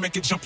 Make it jump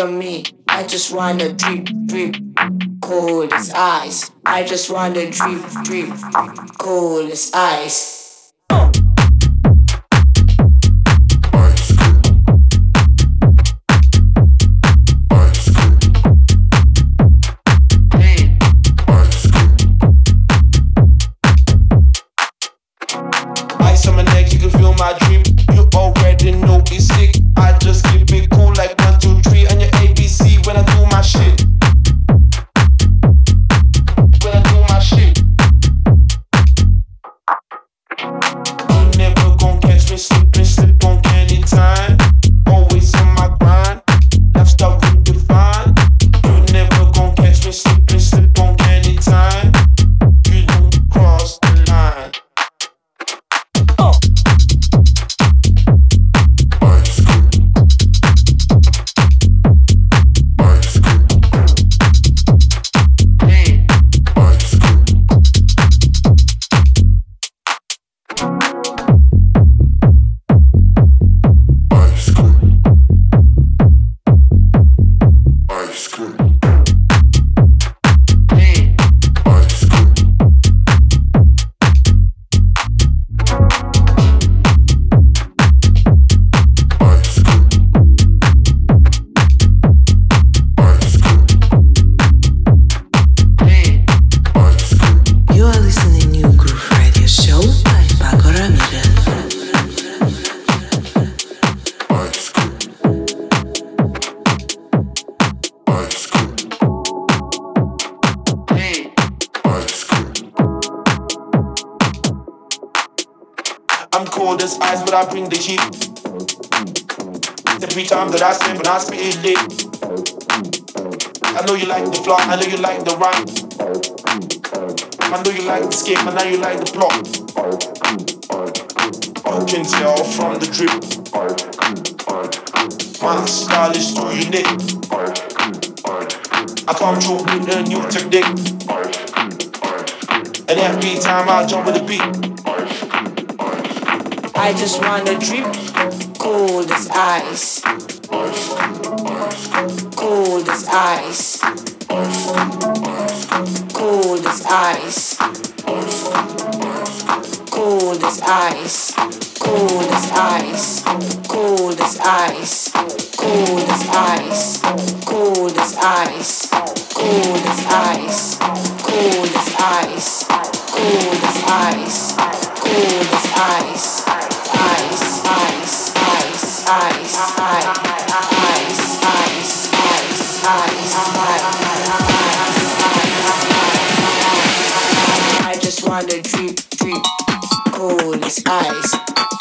on me. I just wanna drip, drip, cold as ice. I just wanna drip, drip, cold as ice. my drip. You already know it's sick. I just keep it cool like shit. New technique. And every time I jump with the beat, I just wanna drip cold as ice. Cold as ice. Cold as ice. Cold as ice. Cold as ice. Cold as ice. Cold as ice. Cold as ice cold as ice, ice, ice, ice, ice, ice, ice, ice, ice. I just wanna ice.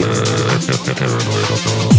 Terrible little.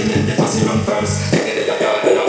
and then the pussy run first.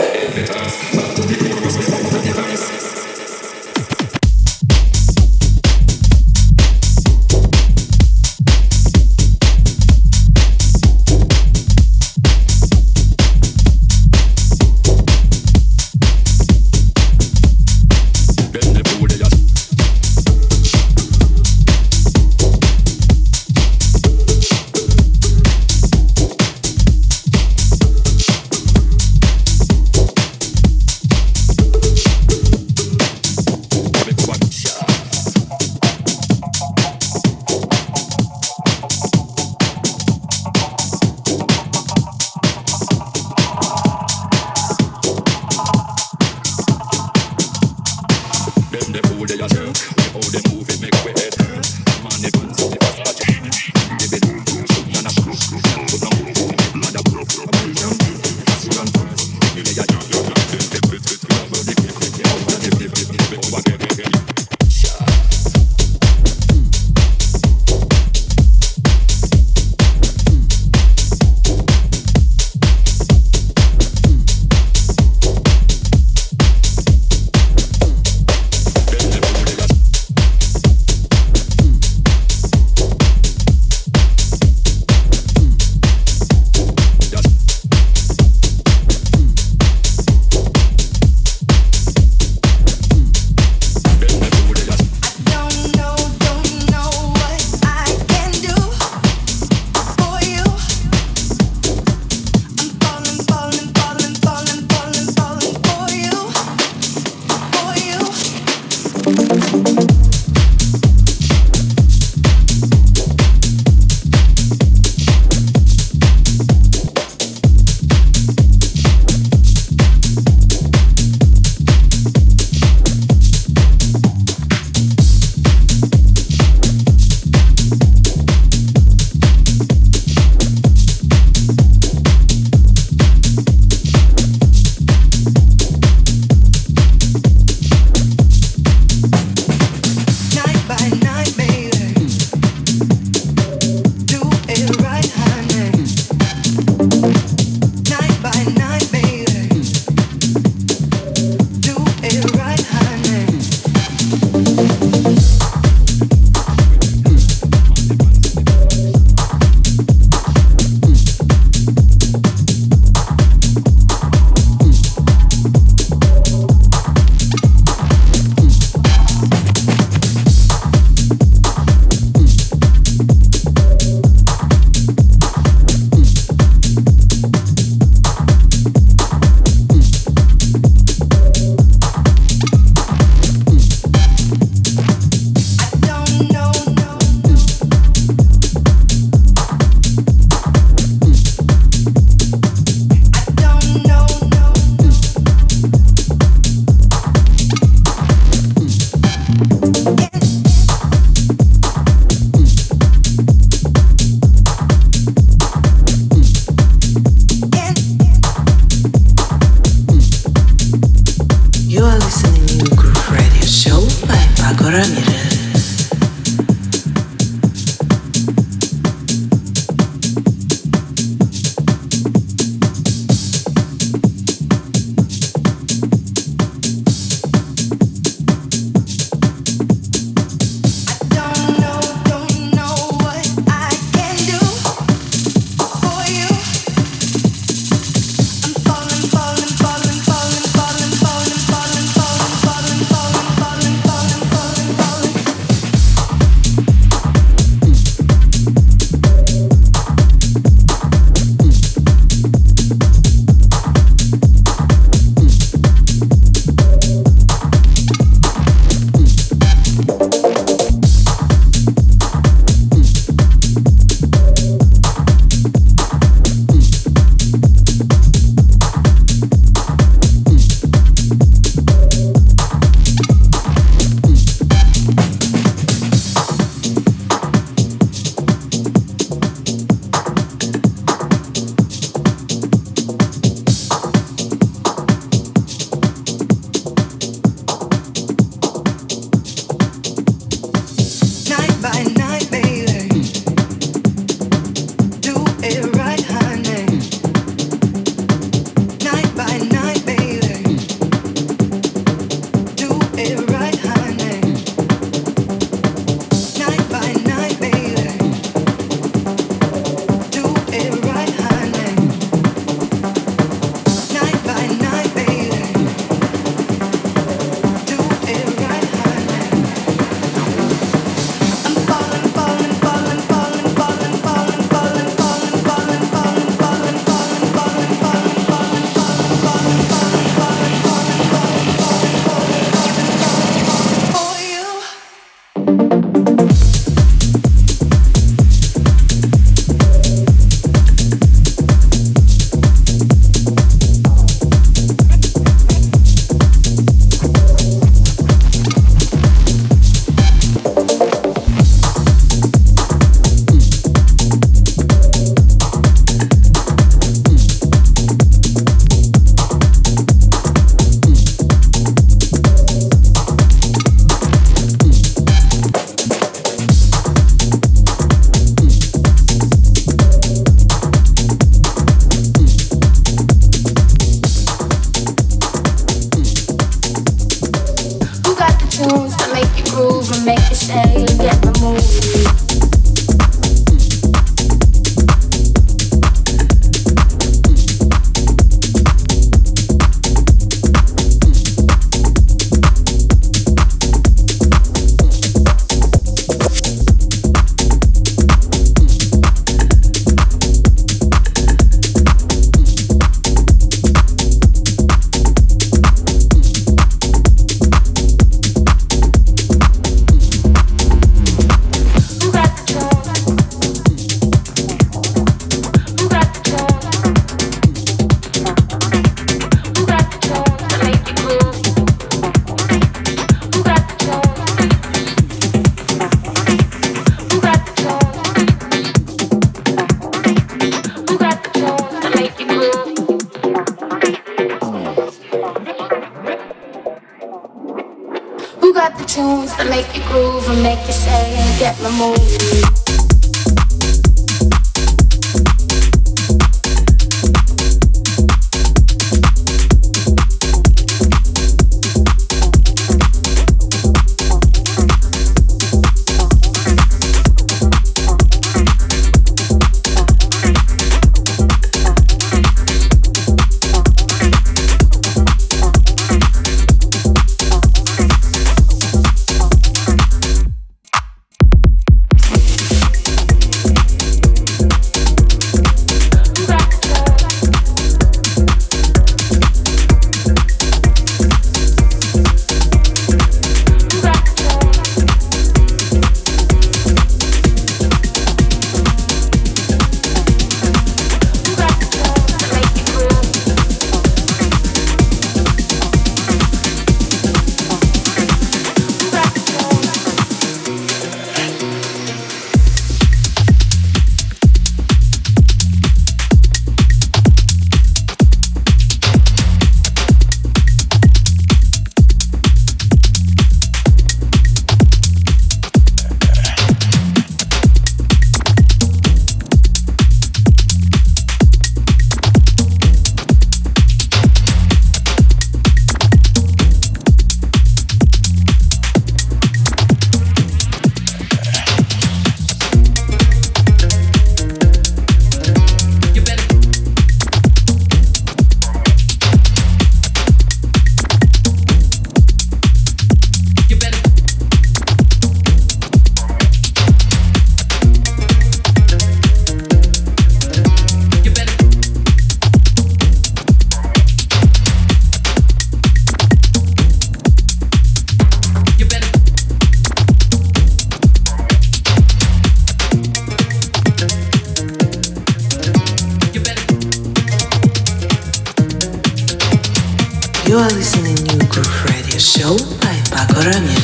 Grammy.